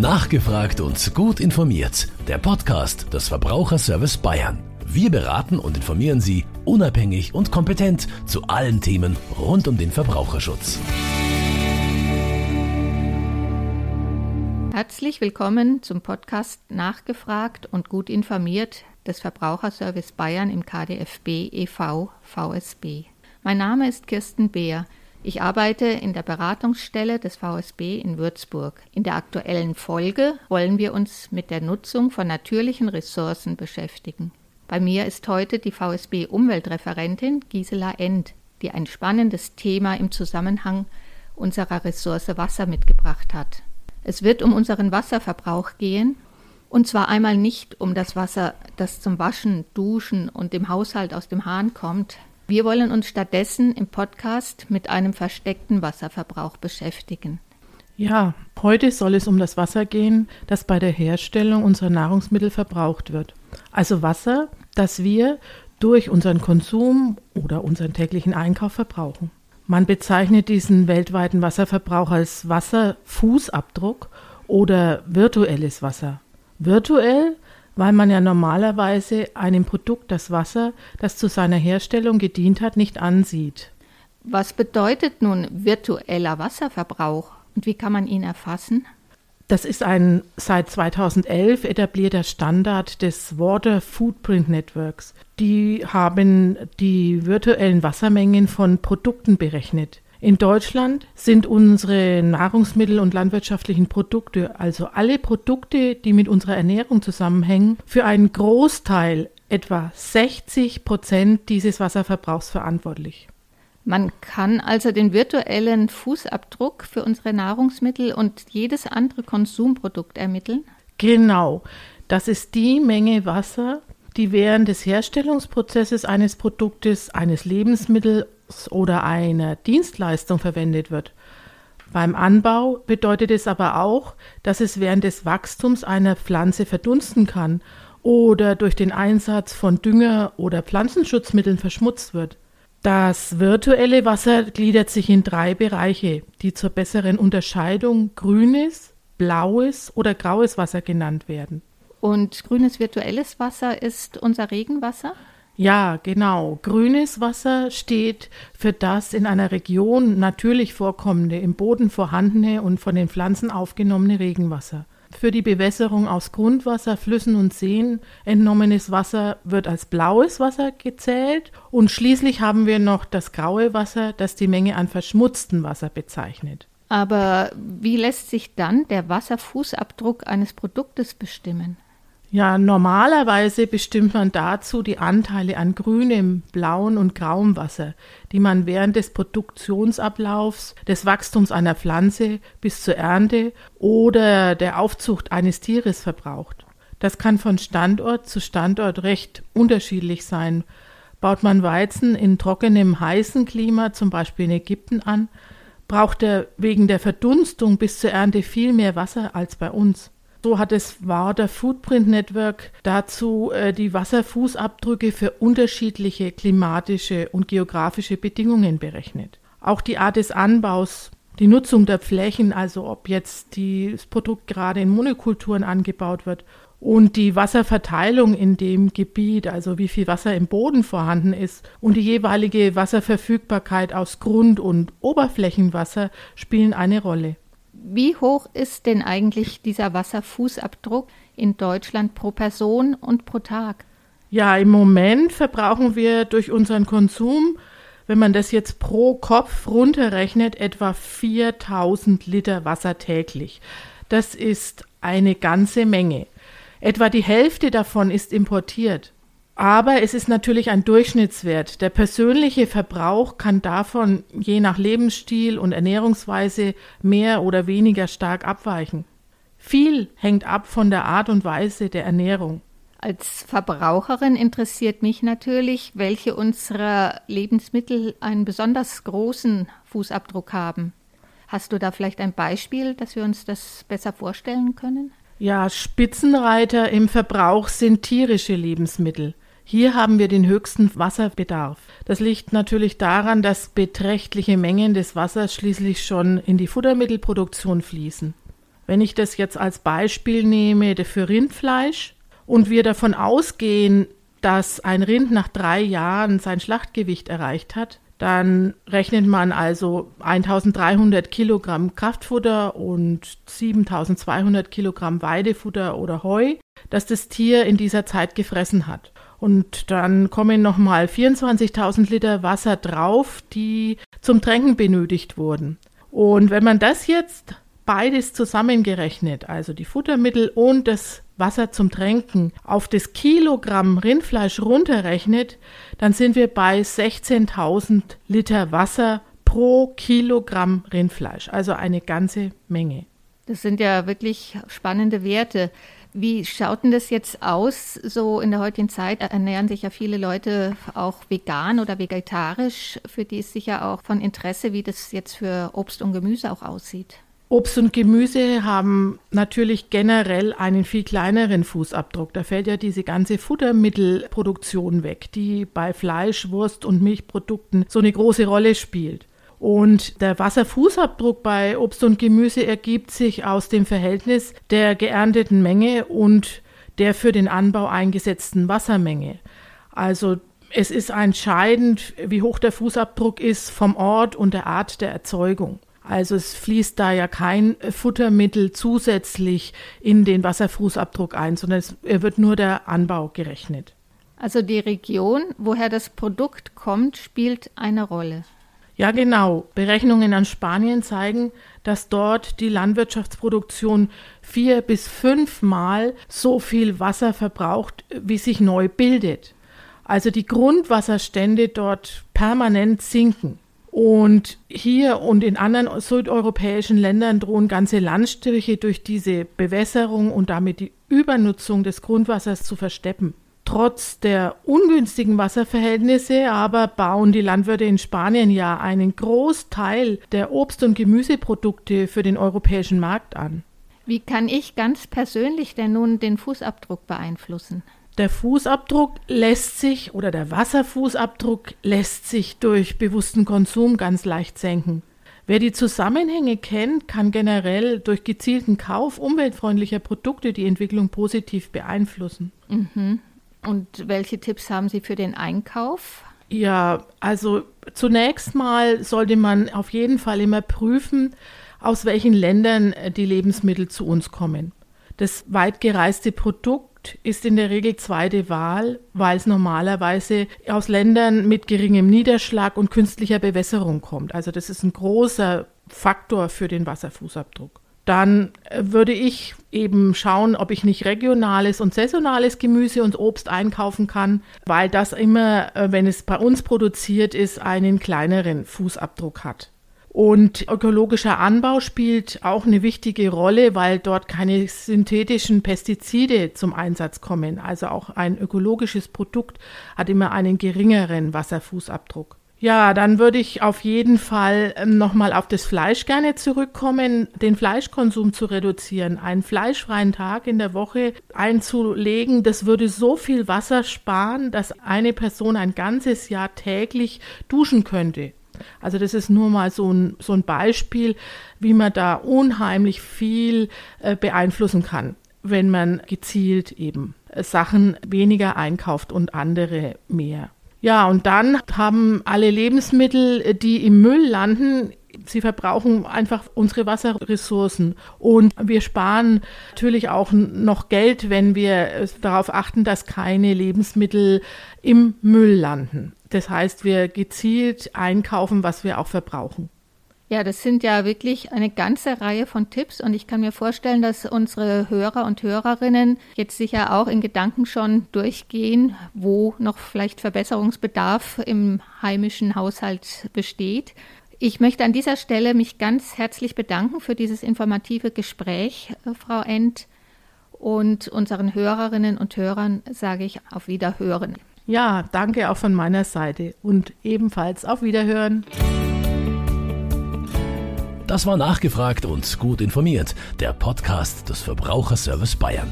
Nachgefragt und gut informiert. Der Podcast des Verbraucherservice Bayern. Wir beraten und informieren Sie unabhängig und kompetent zu allen Themen rund um den Verbraucherschutz. Herzlich willkommen zum Podcast Nachgefragt und gut informiert des Verbraucherservice Bayern im KDFB e.V. VSB. Mein Name ist Kirsten Beer. Ich arbeite in der Beratungsstelle des VSB in Würzburg. In der aktuellen Folge wollen wir uns mit der Nutzung von natürlichen Ressourcen beschäftigen. Bei mir ist heute die VSB Umweltreferentin Gisela End, die ein spannendes Thema im Zusammenhang unserer Ressource Wasser mitgebracht hat. Es wird um unseren Wasserverbrauch gehen, und zwar einmal nicht um das Wasser, das zum Waschen, Duschen und dem Haushalt aus dem Hahn kommt, wir wollen uns stattdessen im Podcast mit einem versteckten Wasserverbrauch beschäftigen. Ja, heute soll es um das Wasser gehen, das bei der Herstellung unserer Nahrungsmittel verbraucht wird. Also Wasser, das wir durch unseren Konsum oder unseren täglichen Einkauf verbrauchen. Man bezeichnet diesen weltweiten Wasserverbrauch als Wasserfußabdruck oder virtuelles Wasser. Virtuell weil man ja normalerweise einem Produkt das Wasser, das zu seiner Herstellung gedient hat, nicht ansieht. Was bedeutet nun virtueller Wasserverbrauch und wie kann man ihn erfassen? Das ist ein seit 2011 etablierter Standard des Water Footprint Networks. Die haben die virtuellen Wassermengen von Produkten berechnet. In Deutschland sind unsere Nahrungsmittel und landwirtschaftlichen Produkte, also alle Produkte, die mit unserer Ernährung zusammenhängen, für einen Großteil, etwa 60 Prozent dieses Wasserverbrauchs verantwortlich. Man kann also den virtuellen Fußabdruck für unsere Nahrungsmittel und jedes andere Konsumprodukt ermitteln? Genau. Das ist die Menge Wasser, die während des Herstellungsprozesses eines Produktes, eines Lebensmittels oder einer Dienstleistung verwendet wird. Beim Anbau bedeutet es aber auch, dass es während des Wachstums einer Pflanze verdunsten kann oder durch den Einsatz von Dünger oder Pflanzenschutzmitteln verschmutzt wird. Das virtuelle Wasser gliedert sich in drei Bereiche, die zur besseren Unterscheidung grünes, blaues oder graues Wasser genannt werden. Und grünes virtuelles Wasser ist unser Regenwasser? Ja, genau. Grünes Wasser steht für das in einer Region natürlich vorkommende, im Boden vorhandene und von den Pflanzen aufgenommene Regenwasser. Für die Bewässerung aus Grundwasser, Flüssen und Seen entnommenes Wasser wird als blaues Wasser gezählt und schließlich haben wir noch das graue Wasser, das die Menge an verschmutztem Wasser bezeichnet. Aber wie lässt sich dann der Wasserfußabdruck eines Produktes bestimmen? Ja, normalerweise bestimmt man dazu die Anteile an grünem, blauem und grauem Wasser, die man während des Produktionsablaufs, des Wachstums einer Pflanze bis zur Ernte oder der Aufzucht eines Tieres verbraucht. Das kann von Standort zu Standort recht unterschiedlich sein. Baut man Weizen in trockenem, heißen Klima, zum Beispiel in Ägypten an, braucht er wegen der Verdunstung bis zur Ernte viel mehr Wasser als bei uns. So hat es war der Footprint Network dazu äh, die Wasserfußabdrücke für unterschiedliche klimatische und geografische Bedingungen berechnet. Auch die Art des Anbaus, die Nutzung der Flächen, also ob jetzt die, das Produkt gerade in Monokulturen angebaut wird und die Wasserverteilung in dem Gebiet, also wie viel Wasser im Boden vorhanden ist und die jeweilige Wasserverfügbarkeit aus Grund- und Oberflächenwasser spielen eine Rolle. Wie hoch ist denn eigentlich dieser Wasserfußabdruck in Deutschland pro Person und pro Tag? Ja, im Moment verbrauchen wir durch unseren Konsum, wenn man das jetzt pro Kopf runterrechnet, etwa 4000 Liter Wasser täglich. Das ist eine ganze Menge. Etwa die Hälfte davon ist importiert. Aber es ist natürlich ein Durchschnittswert. Der persönliche Verbrauch kann davon je nach Lebensstil und Ernährungsweise mehr oder weniger stark abweichen. Viel hängt ab von der Art und Weise der Ernährung. Als Verbraucherin interessiert mich natürlich, welche unserer Lebensmittel einen besonders großen Fußabdruck haben. Hast du da vielleicht ein Beispiel, dass wir uns das besser vorstellen können? Ja, Spitzenreiter im Verbrauch sind tierische Lebensmittel. Hier haben wir den höchsten Wasserbedarf. Das liegt natürlich daran, dass beträchtliche Mengen des Wassers schließlich schon in die Futtermittelproduktion fließen. Wenn ich das jetzt als Beispiel nehme für Rindfleisch und wir davon ausgehen, dass ein Rind nach drei Jahren sein Schlachtgewicht erreicht hat, dann rechnet man also 1300 Kilogramm Kraftfutter und 7200 Kilogramm Weidefutter oder Heu, das das Tier in dieser Zeit gefressen hat. Und dann kommen nochmal 24.000 Liter Wasser drauf, die zum Tränken benötigt wurden. Und wenn man das jetzt beides zusammengerechnet, also die Futtermittel und das Wasser zum Tränken, auf das Kilogramm Rindfleisch runterrechnet, dann sind wir bei 16.000 Liter Wasser pro Kilogramm Rindfleisch, also eine ganze Menge. Das sind ja wirklich spannende Werte. Wie schaut denn das jetzt aus? So in der heutigen Zeit ernähren sich ja viele Leute auch vegan oder vegetarisch. Für die ist sicher auch von Interesse, wie das jetzt für Obst und Gemüse auch aussieht. Obst und Gemüse haben natürlich generell einen viel kleineren Fußabdruck. Da fällt ja diese ganze Futtermittelproduktion weg, die bei Fleisch, Wurst und Milchprodukten so eine große Rolle spielt. Und der Wasserfußabdruck bei Obst und Gemüse ergibt sich aus dem Verhältnis der geernteten Menge und der für den Anbau eingesetzten Wassermenge. Also es ist entscheidend, wie hoch der Fußabdruck ist vom Ort und der Art der Erzeugung. Also es fließt da ja kein Futtermittel zusätzlich in den Wasserfußabdruck ein, sondern es wird nur der Anbau gerechnet. Also die Region, woher das Produkt kommt, spielt eine Rolle. Ja, genau. Berechnungen an Spanien zeigen, dass dort die Landwirtschaftsproduktion vier bis fünfmal so viel Wasser verbraucht, wie sich neu bildet. Also die Grundwasserstände dort permanent sinken. Und hier und in anderen südeuropäischen Ländern drohen ganze Landstriche durch diese Bewässerung und damit die Übernutzung des Grundwassers zu versteppen. Trotz der ungünstigen Wasserverhältnisse aber bauen die Landwirte in Spanien ja einen Großteil der Obst- und Gemüseprodukte für den europäischen Markt an. Wie kann ich ganz persönlich denn nun den Fußabdruck beeinflussen? Der Fußabdruck lässt sich oder der Wasserfußabdruck lässt sich durch bewussten Konsum ganz leicht senken. Wer die Zusammenhänge kennt, kann generell durch gezielten Kauf umweltfreundlicher Produkte die Entwicklung positiv beeinflussen. Mhm. Und welche Tipps haben Sie für den Einkauf? Ja, also zunächst mal sollte man auf jeden Fall immer prüfen, aus welchen Ländern die Lebensmittel zu uns kommen. Das weitgereiste Produkt ist in der Regel zweite Wahl, weil es normalerweise aus Ländern mit geringem Niederschlag und künstlicher Bewässerung kommt. Also das ist ein großer Faktor für den Wasserfußabdruck dann äh, würde ich eben schauen, ob ich nicht regionales und saisonales Gemüse und Obst einkaufen kann, weil das immer, äh, wenn es bei uns produziert ist, einen kleineren Fußabdruck hat. Und ökologischer Anbau spielt auch eine wichtige Rolle, weil dort keine synthetischen Pestizide zum Einsatz kommen. Also auch ein ökologisches Produkt hat immer einen geringeren Wasserfußabdruck. Ja, dann würde ich auf jeden Fall ähm, nochmal auf das Fleisch gerne zurückkommen, den Fleischkonsum zu reduzieren, einen fleischfreien Tag in der Woche einzulegen. Das würde so viel Wasser sparen, dass eine Person ein ganzes Jahr täglich duschen könnte. Also das ist nur mal so ein, so ein Beispiel, wie man da unheimlich viel äh, beeinflussen kann, wenn man gezielt eben äh, Sachen weniger einkauft und andere mehr. Ja, und dann haben alle Lebensmittel, die im Müll landen, sie verbrauchen einfach unsere Wasserressourcen. Und wir sparen natürlich auch noch Geld, wenn wir darauf achten, dass keine Lebensmittel im Müll landen. Das heißt, wir gezielt einkaufen, was wir auch verbrauchen. Ja, das sind ja wirklich eine ganze Reihe von Tipps und ich kann mir vorstellen, dass unsere Hörer und Hörerinnen jetzt sicher auch in Gedanken schon durchgehen, wo noch vielleicht Verbesserungsbedarf im heimischen Haushalt besteht. Ich möchte an dieser Stelle mich ganz herzlich bedanken für dieses informative Gespräch, äh, Frau End. Und unseren Hörerinnen und Hörern sage ich auf Wiederhören. Ja, danke auch von meiner Seite und ebenfalls auf Wiederhören. Das war nachgefragt und gut informiert, der Podcast des Verbraucherservice Bayern.